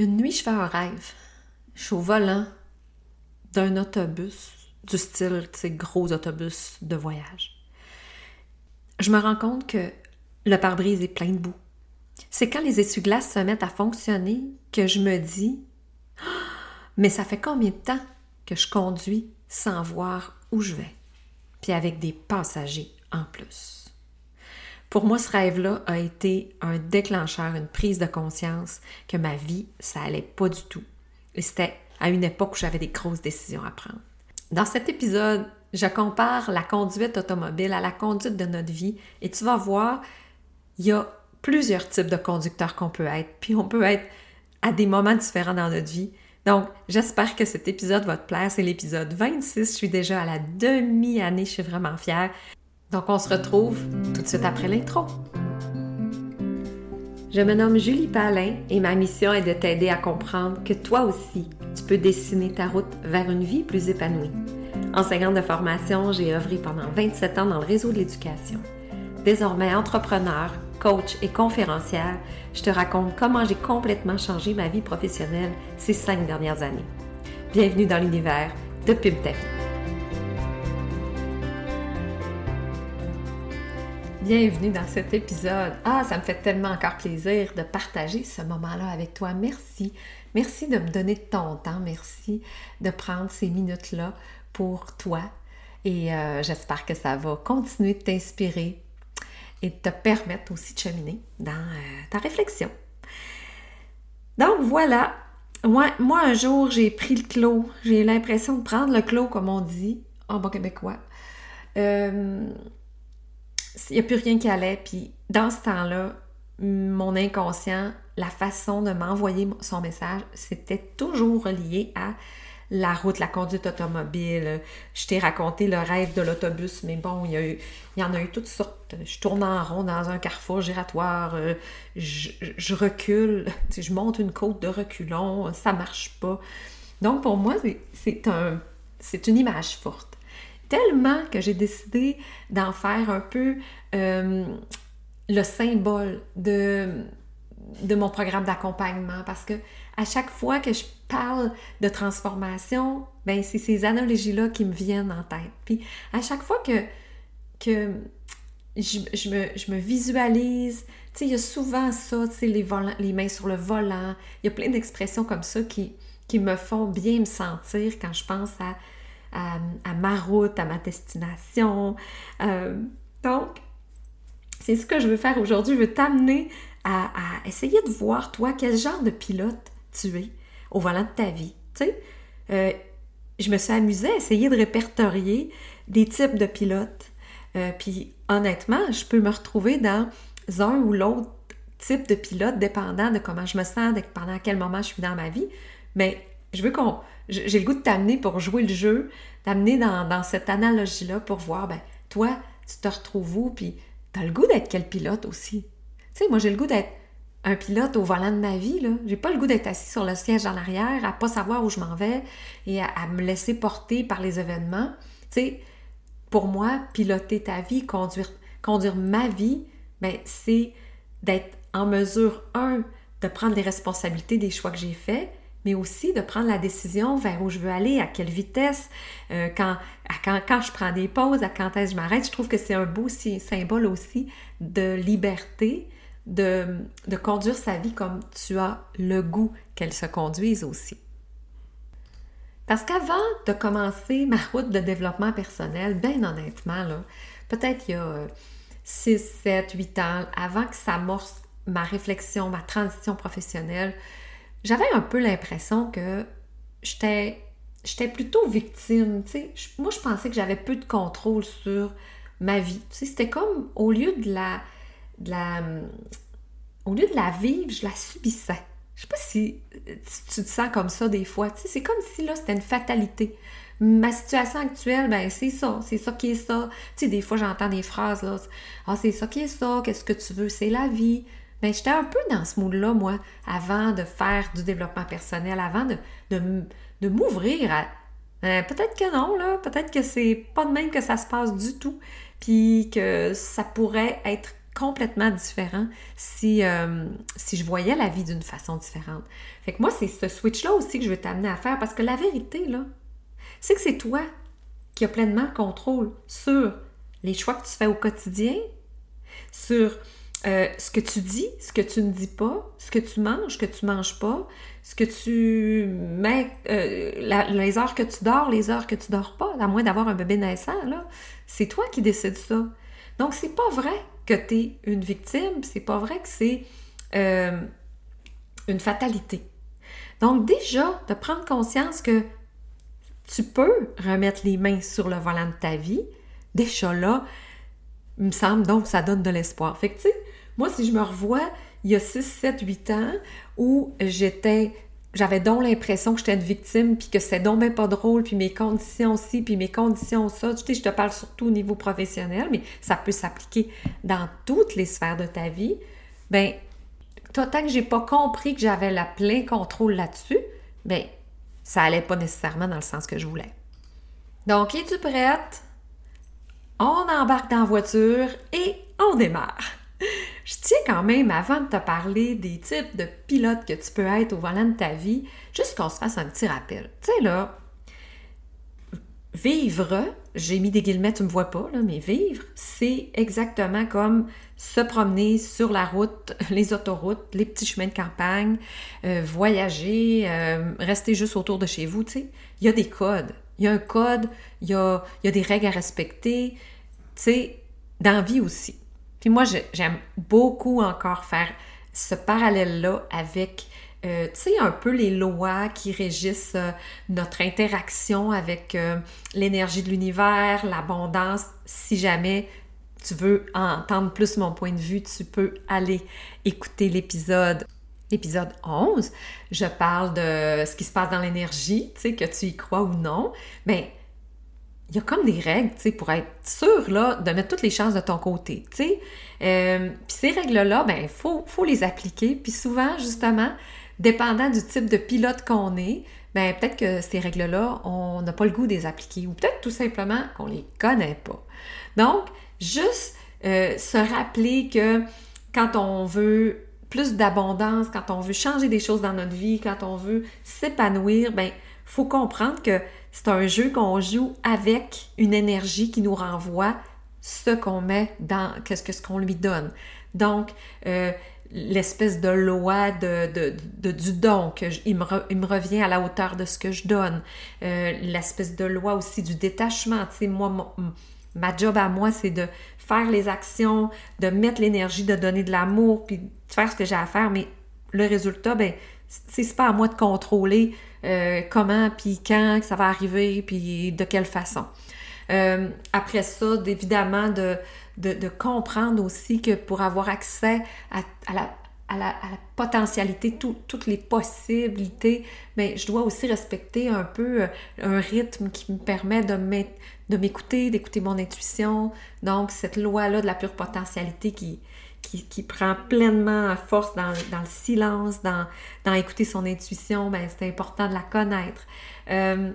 Une nuit, je fais un rêve. Je suis au volant d'un autobus, du style, tu sais, gros autobus de voyage. Je me rends compte que le pare-brise est plein de boue. C'est quand les essuie-glaces se mettent à fonctionner que je me dis! Mais ça fait combien de temps que je conduis sans voir où je vais? Puis avec des passagers en plus. Pour moi, ce rêve-là a été un déclencheur, une prise de conscience que ma vie, ça allait pas du tout. Et c'était à une époque où j'avais des grosses décisions à prendre. Dans cet épisode, je compare la conduite automobile à la conduite de notre vie et tu vas voir, il y a plusieurs types de conducteurs qu'on peut être, puis on peut être à des moments différents dans notre vie. Donc, j'espère que cet épisode va te plaire. C'est l'épisode 26. Je suis déjà à la demi-année. Je suis vraiment fière. Donc, on se retrouve tout de suite après l'intro. Je me nomme Julie Palin et ma mission est de t'aider à comprendre que toi aussi, tu peux dessiner ta route vers une vie plus épanouie. Enseignante de formation, j'ai œuvré pendant 27 ans dans le réseau de l'éducation. Désormais entrepreneur, coach et conférencière, je te raconte comment j'ai complètement changé ma vie professionnelle ces cinq dernières années. Bienvenue dans l'univers de Pub Bienvenue dans cet épisode. Ah, ça me fait tellement encore plaisir de partager ce moment-là avec toi. Merci. Merci de me donner ton temps. Merci de prendre ces minutes-là pour toi. Et euh, j'espère que ça va continuer de t'inspirer et de te permettre aussi de cheminer dans euh, ta réflexion. Donc voilà, moi, moi un jour j'ai pris le clos, j'ai l'impression de prendre le clos comme on dit en bon québécois. Euh, il n'y a plus rien qui allait, puis dans ce temps-là, mon inconscient, la façon de m'envoyer son message, c'était toujours relié à la route, la conduite automobile. Je t'ai raconté le rêve de l'autobus, mais bon, il y, en a eu toutes sortes. Je tourne en rond dans un carrefour giratoire, euh, je, recule, je monte une côte de reculons, ça marche pas. Donc pour moi, c'est un, c'est une image forte. Tellement que j'ai décidé d'en faire un peu euh, le symbole de, de mon programme d'accompagnement parce que à chaque fois que je parle de transformation, ben c'est ces analogies-là qui me viennent en tête. Puis à chaque fois que, que je, me, visualise, tu sais, il y a souvent ça, tu sais, les, les mains sur le volant, il y a plein d'expressions comme ça qui, qui me font bien me sentir quand je pense à, à, ma route, à ma destination. Euh, donc, c'est ce que je veux faire aujourd'hui. Je veux t'amener à, essayer de voir, toi, quel genre de pilote tu es au volant de ta vie. Tu sais, euh, je me suis amusée à essayer de répertorier des types de pilotes. Euh, puis honnêtement, je peux me retrouver dans un ou l'autre type de pilote, dépendant de comment je me sens, de pendant quel moment je suis dans ma vie. Mais je veux qu'on. J'ai le goût de t'amener pour jouer le jeu, t'amener dans, cette analogie-là pour voir, ben, toi, tu te retrouves où, puis t'as le goût d'être quel pilote aussi. Tu sais, moi, j'ai le goût d'être un pilote au volant de ma vie. Là. J'ai pas le goût d'être assis sur le siège en arrière, à pas savoir où je m'en vais et à, me laisser porter par les événements. Tu sais, pour moi, piloter ta vie, conduire, conduire ma vie, ben, c'est d'être en mesure, un, de prendre les responsabilités des choix que j'ai faits, mais aussi de prendre la décision vers où je veux aller, à quelle vitesse, euh, quand, quand, quand, je prends des pauses, à quand est-ce que je m'arrête. Je trouve que c'est un beau symbole aussi de liberté, de, conduire sa vie comme tu as le goût qu'elle se conduise aussi. Parce qu'avant de commencer ma route de développement personnel, bien honnêtement, peut-être il y a 6, 7, 8 ans, avant que ça amorce ma réflexion, ma transition professionnelle, j'avais un peu l'impression que j'étais, j'étais plutôt victime. Moi, je pensais que j'avais peu de contrôle sur ma vie. c'était comme au lieu de la la, au lieu de la vivre, je la subissais. Je sais pas si tu te sens comme ça des fois. Tu sais, c'est comme si là, c'était une fatalité. Ma situation actuelle, ben c'est ça, c'est ça qui est ça. Tu sais, des fois, j'entends des phrases là. Ah, c'est ça qui est ça, qu'est-ce que tu veux, c'est la vie. Ben, j'étais un peu dans ce mood-là, moi, avant de faire du développement personnel, avant de, de, m'ouvrir à. Ben, peut-être que non, là. Peut-être que c'est pas de même que ça se passe du tout. Puis que ça pourrait être complètement différent si, euh, si je voyais la vie d'une façon différente. Fait que moi, c'est ce switch-là aussi que je veux t'amener à faire parce que la vérité, là, c'est que c'est toi qui as pleinement le contrôle sur les choix que tu fais au quotidien, sur euh, ce que tu dis, ce que tu ne dis pas, ce que tu manges, ce que tu manges pas, ce que tu mets, euh, les heures que tu dors, les heures que tu dors pas, à moins d'avoir un bébé naissant, là, c'est toi qui décides ça. Donc, c'est pas vrai que tu es une victime, c'est pas vrai que c'est euh, une fatalité. Donc, déjà, de prendre conscience que tu peux remettre les mains sur le volant de ta vie, déjà là, il me semble donc ça donne de l'espoir. Fait que, tu sais, moi, si je me revois il y a 6, 7, 8 ans où j'étais j'avais donc l'impression que j'étais une victime, puis que c'était donc pas drôle, puis mes conditions aussi, puis mes conditions ça. Tu sais, je te parle surtout au niveau professionnel, mais ça peut s'appliquer dans toutes les sphères de ta vie. Ben, tant que j'ai pas compris que j'avais la plein contrôle là-dessus, ben, ça allait pas nécessairement dans le sens que je voulais. Donc, es-tu prête? On embarque dans voiture et on démarre. Je tiens quand même, avant de te parler des types de pilotes que tu peux être au volant de ta vie, juste qu'on se fasse un petit rappel. Tu sais, là, vivre, j'ai mis des guillemets, tu me vois pas, là, mais vivre, c'est exactement comme se promener sur la route, les autoroutes, les petits chemins de campagne, euh, voyager, euh, rester juste autour de chez vous, tu sais. Il y a des codes. Il y a un code, il y a, il y a des règles à respecter, tu sais, dans vie aussi. Puis moi, j'aime beaucoup encore faire ce parallèle-là avec, euh, tu sais, un peu les lois qui régissent euh, notre interaction avec euh, l'énergie de l'univers, l'abondance. Si jamais tu veux entendre plus mon point de vue, tu peux aller écouter l'épisode l'épisode 11, je parle de ce qui se passe dans l'énergie, tu que tu y crois ou non. Mais il y a comme des règles, tu sais, pour être sûr, là, de mettre toutes les chances de ton côté, tu sais. Euh, ces règles-là, ben, il faut, faut, les appliquer. Puis souvent, justement, dépendant du type de pilote qu'on est, ben, peut-être que ces règles-là, on n'a pas le goût de les appliquer ou peut-être tout simplement qu'on les connaît pas. Donc, juste euh, se rappeler que quand on veut plus d'abondance, quand on veut changer des choses dans notre vie, quand on veut s'épanouir, ben, faut comprendre que c'est un jeu qu'on joue avec une énergie qui nous renvoie ce qu'on met dans qu'est-ce que ce qu'on lui donne. Donc, euh, l'espèce de loi de, du don, que il, me il, me revient à la hauteur de ce que je donne. Euh, l'espèce de loi aussi du détachement. Tu sais, moi, ma job à moi, c'est de faire les actions, de mettre l'énergie, de donner de l'amour, puis de faire ce que j'ai à faire, mais le résultat, ben, c'est pas à moi de contrôler euh, comment, puis quand ça va arriver, puis de quelle façon. Euh, après ça, évidemment, de, de, comprendre aussi que pour avoir accès à, la, à, la, potentialité, toutes les possibilités, mais je dois aussi respecter un peu euh, un rythme qui me permet de m'écouter, d'écouter mon intuition. Donc, cette loi-là de la pure potentialité qui, qui, prend pleinement force dans, le silence, dans, dans, écouter son intuition, ben, c'est important de la connaître. Euh,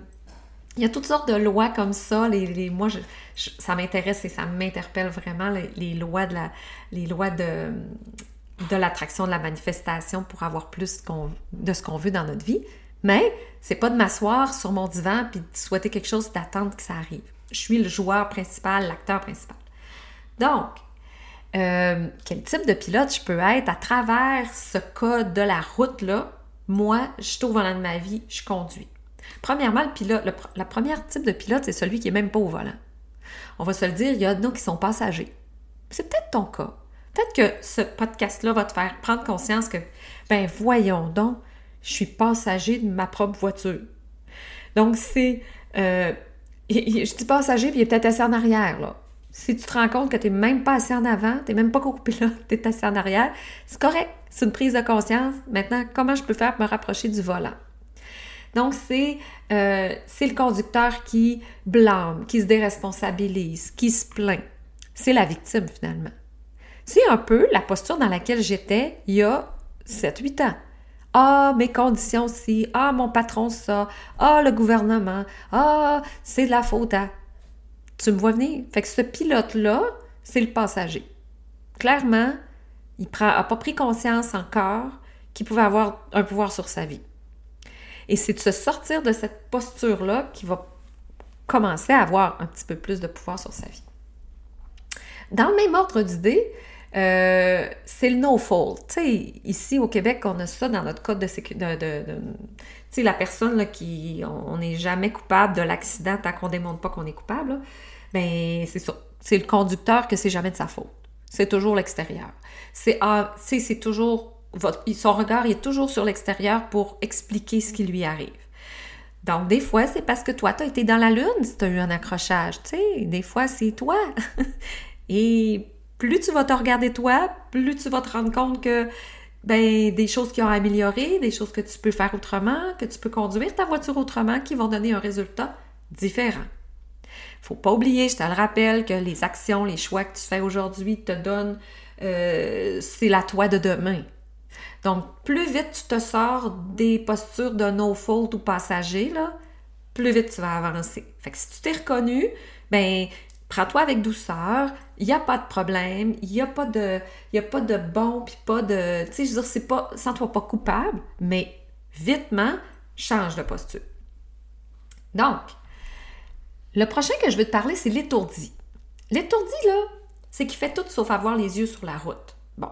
il y a toutes sortes de lois comme ça. Les, moi, ça m'intéresse et ça m'interpelle vraiment, les, lois de la, les lois de, de l'attraction, de la manifestation pour avoir plus de ce qu'on veut dans notre vie. Mais c'est pas de m'asseoir sur mon divan puis de souhaiter quelque chose, d'attendre que ça arrive. Je suis le joueur principal, l'acteur principal. Donc, euh, quel type de pilote je peux être à travers ce code de la route-là? Moi, je suis au volant de ma vie, je conduis. Premièrement, le pilote, type de pilote, c'est celui qui est même pas au volant. On va se le dire, il y a nous qui sont passagers. C'est peut-être ton cas. Peut-être que ce podcast-là va te faire prendre conscience que, ben voyons donc, je suis passager de ma propre voiture. Donc, c'est... Euh, je dis passager, puis il est peut-être assis en arrière, là. Si tu te rends compte que tu n'es même pas assis en avant, tu n'es même pas là, tu es assis en arrière, c'est correct. C'est une prise de conscience. Maintenant, comment je peux faire pour me rapprocher du volant? Donc, c'est euh, le conducteur qui blâme, qui se déresponsabilise, qui se plaint. C'est la victime, finalement. C'est un peu la posture dans laquelle j'étais il y a 7-8 ans. Ah, mes conditions ci, ah, mon patron ça, ah, le gouvernement, ah, c'est de la faute. Tu me vois venir? Fait que ce pilote-là, c'est le passager. clairement, il n'a pas pris conscience encore qu'il pouvait avoir un pouvoir sur sa vie. Et c'est de se sortir de cette posture-là qui va commencer à avoir un petit peu plus de pouvoir sur sa vie. Dans le même ordre d'idée, euh, c'est le no-fault. ici au Québec, on a ça dans notre code de sécurité. La personne là, qui. On n'est jamais coupable de l'accident tant qu'on ne démontre pas qu'on est coupable. ben c'est ça. C'est le conducteur que c'est jamais de sa faute. C'est toujours l'extérieur. C'est ah, c'est toujours. Son regard est toujours sur l'extérieur pour expliquer ce qui lui arrive. Donc, des fois, c'est parce que toi, tu as été dans la lune si tu as eu un accrochage. Tu sais, des fois, c'est toi. Et plus tu vas te regarder toi, plus tu vas te rendre compte que ben, des choses qui ont amélioré, des choses que tu peux faire autrement, que tu peux conduire ta voiture autrement, qui vont donner un résultat différent. Faut pas oublier, je te le rappelle, que les actions, les choix que tu fais aujourd'hui te donnent, euh, c'est la toi de demain. Donc, plus vite tu te sors des postures de no-fault ou passager, là, plus vite tu vas avancer. Fait que si tu t'es reconnu, ben prends-toi avec douceur, il n'y a pas de problème, il n'y a, pas de, y a pas de bon, puis pas de... Tu sais, je veux dire, c'est pas... Sens-toi pas coupable, mais vitement, change de posture. Donc, le prochain que je vais te parler, c'est l'étourdi. L'étourdi, là, c'est qu'il fait tout sauf avoir les yeux sur la route. Bon,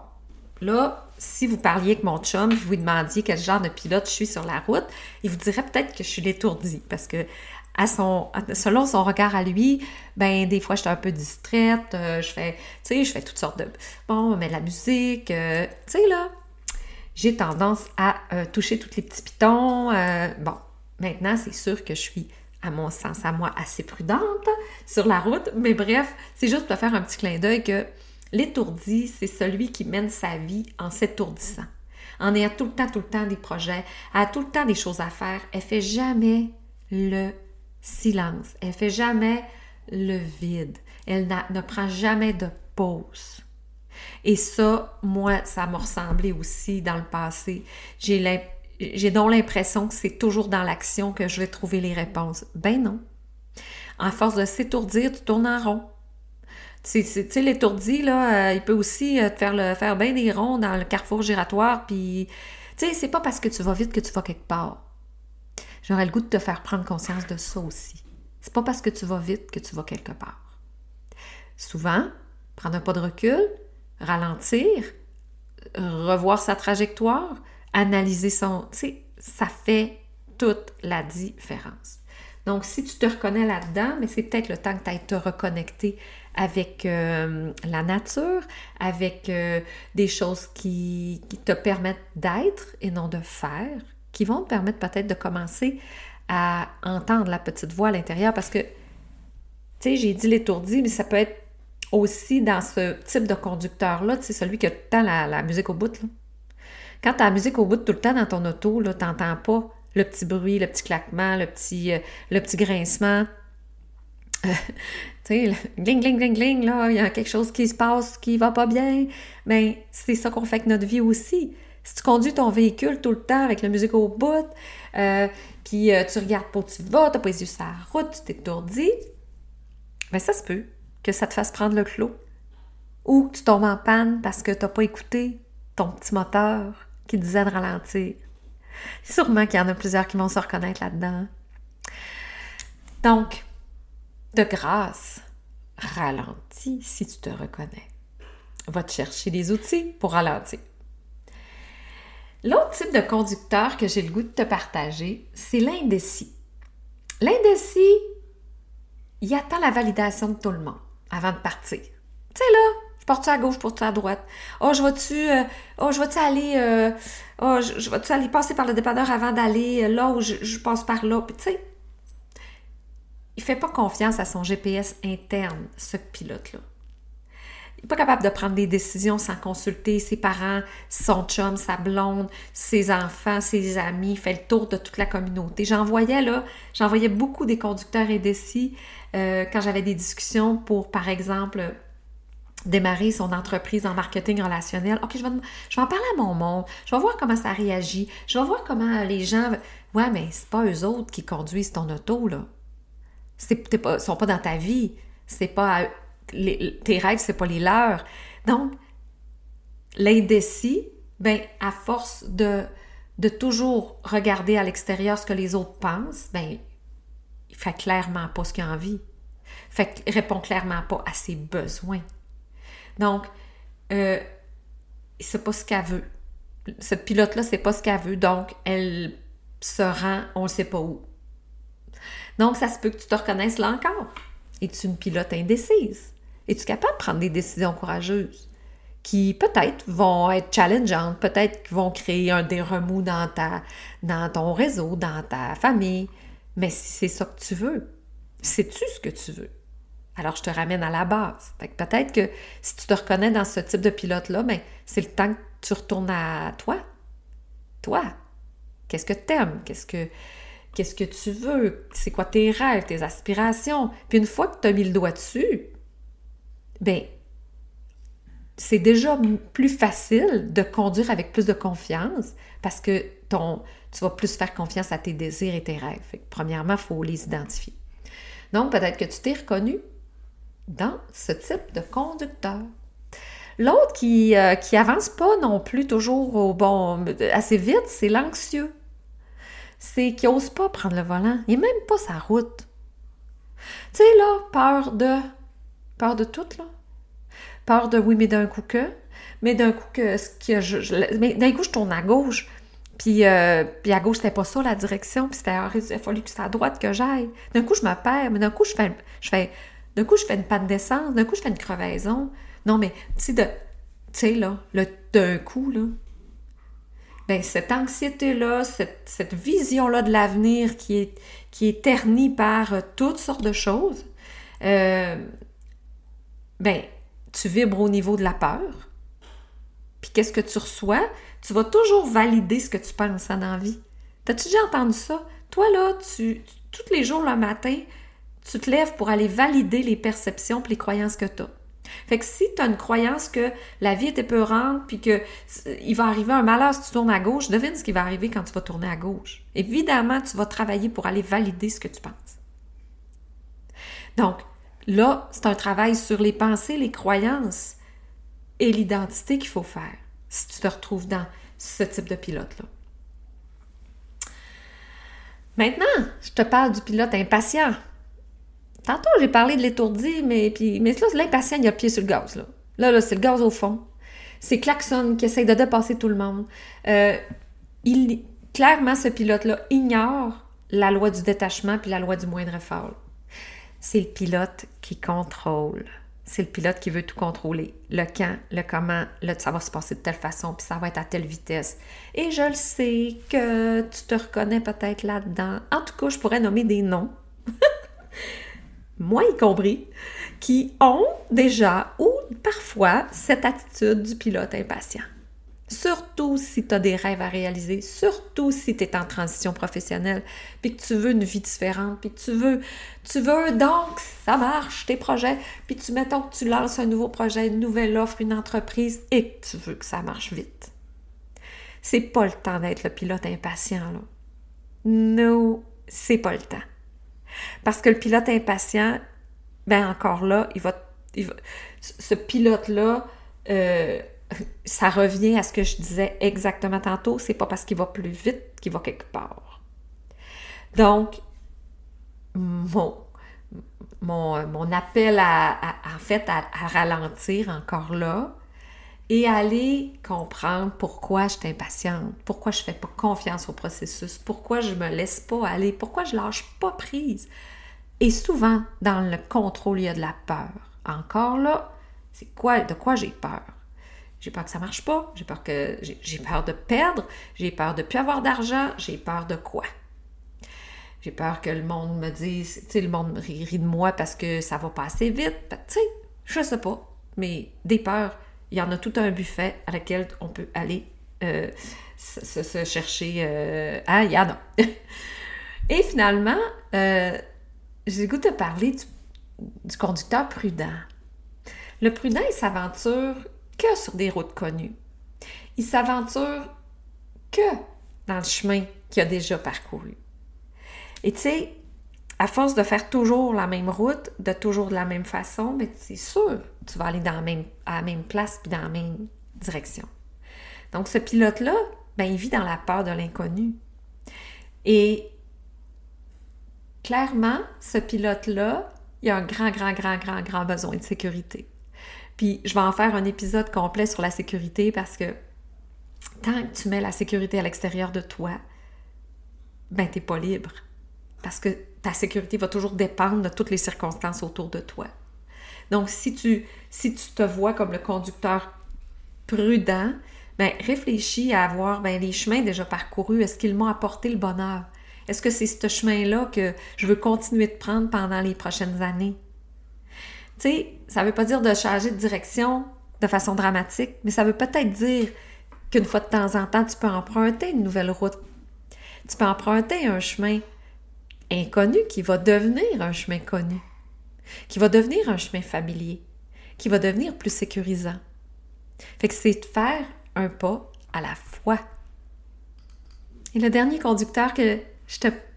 là, si vous parliez avec mon chum, vous lui demandiez quel genre de pilote je suis sur la route, il vous dirait peut-être que je suis l'étourdi, parce que à son, selon son regard à lui, ben des fois j'étais un peu distraite, euh, je fais, tu sais, je fais toutes sortes de, bon, mais la musique, euh, tu sais là, j'ai tendance à euh, toucher tous les petits pitons. bon, maintenant c'est sûr que je suis, à mon sens, à moi, assez prudente sur la route, mais bref, c'est juste pour faire un petit clin d'œil que l'étourdi, c'est celui qui mène sa vie en s'étourdissant, en ayant tout le temps, tout le temps des projets, a tout le temps des choses à faire, elle fait jamais le silence. Elle fait jamais le vide. Elle ne prend jamais de pause. Et ça, moi, ça m'a ressemblé aussi dans le passé. J'ai donc l'impression que c'est toujours dans l'action que je vais trouver les réponses. Ben non. En force de s'étourdir, tu tournes en rond. Tu sais, l'étourdi, là, euh, il peut aussi euh, te faire, faire bien des ronds dans le carrefour giratoire, puis, tu sais, c'est pas parce que tu vas vite que tu vas quelque part. J'aurais le goût de te faire prendre conscience de ça aussi. C'est pas parce que tu vas vite que tu vas quelque part. Souvent, prendre un pas de recul, ralentir, revoir sa trajectoire, analyser son... Tu sais, ça fait toute la différence. Donc, si tu te reconnais là-dedans, mais c'est peut-être le temps que tu ailles te reconnecter avec euh, la nature, avec euh, des choses qui, qui te permettent d'être et non de faire, qui vont te permettre peut-être de commencer à entendre la petite voix à l'intérieur parce que, tu sais, j'ai dit l'étourdi, mais ça peut être aussi dans ce type de conducteur-là, tu sais, celui qui a tout le temps la, musique au bout. Là. Quand tu as la musique au bout tout le temps dans ton auto, tu n'entends pas le petit bruit, le petit claquement, le petit, euh, le petit grincement. tu sais, gling, gling, gling, gling, là, il y a quelque chose qui se passe qui va pas bien. Mais ben, c'est ça qu'on fait avec notre vie aussi. Si tu conduis ton véhicule tout le temps avec la musique au bout, euh, puis euh, tu regardes pas où tu vas, tu n'as pas les yeux sur la route, tu t'étourdis, bien ça se peut que ça te fasse prendre le clos. Ou que tu tombes en panne parce que tu n'as pas écouté ton petit moteur qui disait de ralentir. Sûrement qu'il y en a plusieurs qui vont se reconnaître là-dedans. Donc, de grâce, ralentis si tu te reconnais. Va te chercher des outils pour ralentir. L'autre type de conducteur que j'ai le goût de te partager, c'est l'indécis. L'indécis, il attend la validation de tout le monde avant de partir. Tu sais là, je porte-tu à gauche, je porte-tu à droite? Oh, je vais-tu euh, oh, je vais-tu aller euh, oh, je, aller passer par le dépanneur avant d'aller euh, là où je, passe par là? Puis tu sais, il fait pas confiance à son GPS interne, ce pilote-là n'est pas capable de prendre des décisions sans consulter ses parents, son chum, sa blonde, ses enfants, ses amis, fait le tour de toute la communauté. J'en voyais là, j'en voyais beaucoup des conducteurs indécis euh, quand j'avais des discussions pour, par exemple, démarrer son entreprise en marketing relationnel. OK, je vais, je en parler à mon monde. Je vais voir comment ça réagit. Je vais voir comment les gens... Ouais, mais c'est pas eux autres qui conduisent ton auto, là. Ils ne sont pas dans ta vie. C'est pas à tes rêves, c'est pas les leurs. Donc, l'indécis, ben, à force de, de toujours regarder à l'extérieur ce que les autres pensent, ben, il fait clairement pas ce qu'il a envie. Fait répond clairement pas à ses besoins. Donc, euh, c'est pas ce qu'elle veut. Cette pilote-là, c'est pas ce qu'elle veut, donc elle se rend, on ne sait pas où. Donc, ça se peut que tu te reconnaisses là encore. Es-tu une pilote indécise? Es-tu capable de prendre des décisions courageuses qui peut-être vont être challengeantes, peut-être qu'ils vont créer un des remous dans, ta, dans ton réseau, dans ta famille? Mais si c'est ça que tu veux, sais-tu ce que tu veux? Alors, je te ramène à la base. peut-être que si tu te reconnais dans ce type de pilote-là, ben, c'est le temps que tu retournes à toi. Toi. Qu'est-ce que tu aimes? Qu'est-ce que, qu'est-ce que tu veux? C'est quoi tes rêves, tes aspirations? Puis une fois que tu as mis le doigt dessus, ben c'est déjà plus facile de conduire avec plus de confiance parce que ton, tu vas plus faire confiance à tes désirs et tes rêves. premièrement, il faut les identifier. Donc, peut-être que tu t'es reconnu dans ce type de conducteur. L'autre qui, euh, qui avance pas non plus toujours au bon, assez vite, c'est l'anxieux. C'est qui n'ose pas prendre le volant. Il n'est même pas sa route. Tu sais, là, peur de. Peur de tout, là? Peur de oui, mais d'un coup que. Mais d'un coup que. Ce que mais d'un coup, je tourne à gauche. Puis, euh, puis à gauche, c'était pas ça la direction. Puis c'était, il a fallu que c'était à droite que j'aille. D'un coup, je me perds. Mais d'un coup, je fais, je fais d'un coup, je fais une panne d'essence. D'un coup, je fais une crevaison. Non, mais, tu sais, tu sais, là, d'un coup, là, ben, cette anxiété-là, cette, vision-là de l'avenir qui est, qui est ternie par euh, toutes sortes de choses, euh, ben, tu vibres au niveau de la peur. Puis qu'est-ce que tu reçois? Tu vas toujours valider ce que tu penses en envie. T'as-tu déjà entendu ça? Toi, là, tu, tous les jours le matin, tu te lèves pour aller valider les perceptions et les croyances que tu as. Fait que si tu as une croyance que la vie est épeurante puis que il va arriver un malheur si tu tournes à gauche, devine ce qui va arriver quand tu vas tourner à gauche. Évidemment, tu vas travailler pour aller valider ce que tu penses. Donc, là, c'est un travail sur les pensées, les croyances et l'identité qu'il faut faire si tu te retrouves dans ce type de pilote-là. Maintenant, je te parle du pilote impatient. Tantôt, j'ai parlé de l'étourdi, mais, puis, mais là, l'impatient, il a pied sur le gaz. Là, là, là c'est le gaz au fond. C'est Klaxon qui essaye de dépasser tout le monde. Euh, clairement, ce pilote-là ignore la loi du détachement puis la loi du moindre effort. C'est le pilote qui contrôle. C'est le pilote qui veut tout contrôler. Le quand, le comment, là, ça va se passer de telle façon, puis ça va être à telle vitesse. Et je le sais que tu te reconnais peut-être là-dedans. En tout cas, je pourrais nommer des noms. moi y compris, qui ont déjà ou parfois cette attitude du pilote impatient. Surtout si tu as des rêves à réaliser, surtout si tu es en transition professionnelle, puis que tu veux une vie différente, puis tu veux, tu veux donc, ça marche, tes projets, puis tu mettons que tu lances un nouveau projet, une nouvelle offre, une entreprise, et que tu veux que ça marche vite. C'est pas le temps d'être le pilote impatient, là. Non, c'est pas le temps. Parce que le pilote impatient, ben encore là, il va, ce pilote-là, euh, ça revient à ce que je disais exactement tantôt, c'est pas parce qu'il va plus vite qu'il va quelque part. Donc, mon, appel à, en fait, à, ralentir encore là, et aller comprendre pourquoi je suis impatiente, pourquoi je fais pas confiance au processus, pourquoi je me laisse pas aller, pourquoi je lâche pas prise. Et souvent, dans le contrôle, il y a de la peur. Encore là, c'est quoi, de quoi j'ai peur? J'ai peur que ça marche pas, j'ai peur que j'ai peur de perdre, j'ai peur de plus avoir d'argent, j'ai peur de quoi? J'ai peur que le monde me dise, tu sais, le monde rit de moi parce que ça va passer vite. Tu sais, je sais pas, mais des peurs, il y en a tout un buffet à laquelle on peut aller euh, se, chercher. Ah, il y en a. Et finalement, euh, j'ai goût de parler du, conducteur prudent. Le prudent, il s'aventure que sur des routes connues. Il s'aventure que dans le chemin qu'il a déjà parcouru. Et tu sais, à force de faire toujours la même route, de toujours de la même façon, mais c'est sûr, tu vas aller dans même, à la même place puis dans la même, direction. Donc, ce pilote-là, ben, il vit dans la peur de l'inconnu. Et clairement, ce pilote-là, il a un grand, grand, grand, grand, grand besoin de sécurité. Puis je vais en faire un épisode complet sur la sécurité parce que tant que tu mets la sécurité à l'extérieur de toi, ben t'es pas libre. Parce que ta sécurité va toujours dépendre de toutes les circonstances autour de toi. Donc, si tu, si tu te vois comme le conducteur prudent, ben, réfléchis à voir ben, les chemins déjà parcourus. Est-ce qu'ils m'ont apporté le bonheur? Est-ce que c'est ce chemin-là que je veux continuer de prendre pendant les prochaines années? Tu sais, ça ne veut pas dire de changer de direction de façon dramatique, mais ça veut peut-être dire qu'une fois de temps en temps, tu peux emprunter une nouvelle route. Tu peux emprunter un chemin inconnu qui va devenir un chemin connu, qui va devenir un chemin familier, qui va devenir plus sécurisant. Fait que c'est de faire un pas à la fois. Et le dernier conducteur que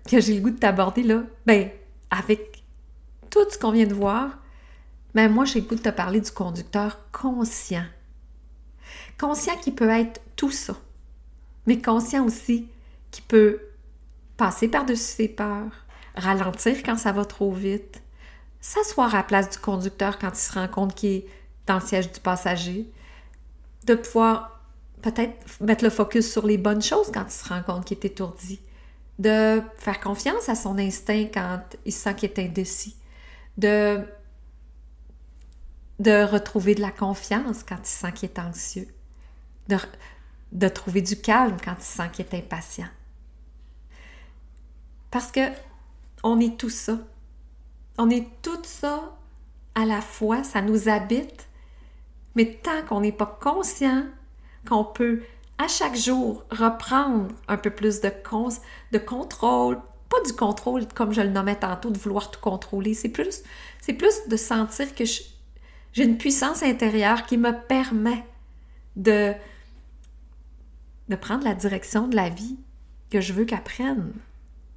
que j'ai le goût de t'aborder là, ben, avec tout ce qu'on vient de voir, ben, moi, j'ai le goût de te parler du conducteur conscient. Conscient qui peut être tout ça, mais conscient aussi qui peut passer par-dessus ses peurs, ralentir quand ça va trop vite, s'asseoir à la place du conducteur quand il se rend compte qu'il est dans le siège du passager, de pouvoir peut-être mettre le focus sur les bonnes choses quand il se rend compte qu'il est étourdi, de faire confiance à son instinct quand il sent qu'il est indécis, de, de retrouver de la confiance quand il sent qu'il est anxieux, de, de trouver du calme quand il sent qu'il est impatient. Parce que on est tout ça. On est tout ça à la fois, ça nous habite, mais tant qu'on n'est pas conscient qu'on peut à chaque jour, reprendre un peu plus de, de contrôle, pas du contrôle comme je le nommais tantôt, de vouloir tout contrôler, c'est plus, c'est plus de sentir que j'ai une puissance intérieure qui me permet de, de prendre la direction de la vie que je veux qu'elle prenne.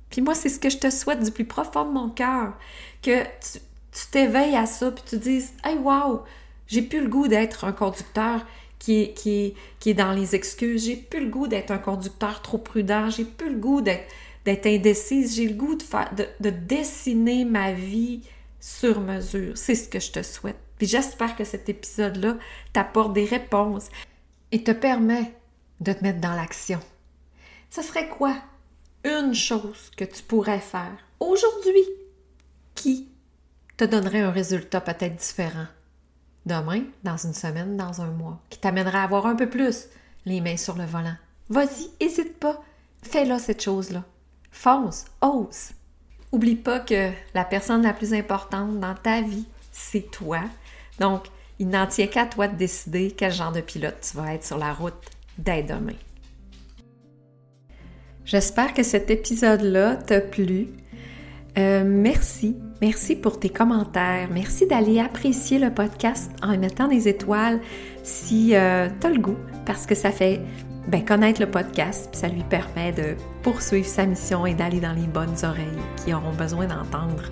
Puis moi, c'est ce que je te souhaite du plus profond de mon cœur, que tu, t'éveilles à ça, puis tu dises, hey, wow, j'ai plus le goût d'être un conducteur qui est, qui qui est dans les excuses. J'ai plus le goût d'être un conducteur trop prudent. J'ai plus le goût d'être indécise. J'ai le goût de, de, dessiner ma vie sur mesure. C'est ce que je te souhaite. Puis j'espère que cet épisode-là t'apporte des réponses et te permet de te mettre dans l'action. Ce serait quoi une chose que tu pourrais faire aujourd'hui qui te donnerait un résultat peut-être différent? demain, dans une semaine, dans un mois, qui t'amènera à avoir un peu plus les mains sur le volant. Vas-y, hésite pas. Fais-la cette chose-là. Fonce, ose. Oublie pas que la personne la plus importante dans ta vie, c'est toi. Donc, il n'en tient qu'à toi de décider quel genre de pilote tu vas être sur la route dès demain. J'espère que cet épisode-là t'a plu. Euh, merci. Merci pour tes commentaires. Merci d'aller apprécier le podcast en mettant des étoiles si euh, tu as le goût, parce que ça fait ben, connaître le podcast, ça lui permet de poursuivre sa mission et d'aller dans les bonnes oreilles qui auront besoin d'entendre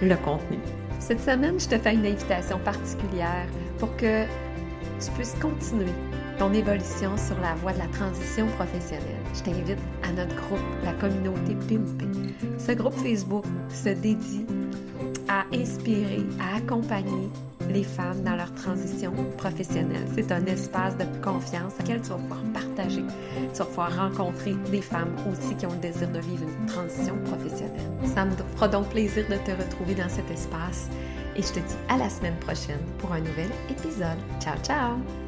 le contenu. Cette semaine, je te fais une invitation particulière pour que tu puisses continuer ton évolution sur la voie de la transition professionnelle. Je t'invite à notre groupe, la communauté Pimpé. Ce groupe Facebook se dédie à inspirer, à accompagner les femmes dans leur transition professionnelle. C'est un espace de confiance à laquelle tu vas pouvoir partager. Tu vas pouvoir rencontrer des femmes aussi qui ont le désir de vivre une transition professionnelle. Ça me fera donc plaisir de te retrouver dans cet espace et je te dis à la semaine prochaine pour un nouvel épisode. Ciao, ciao!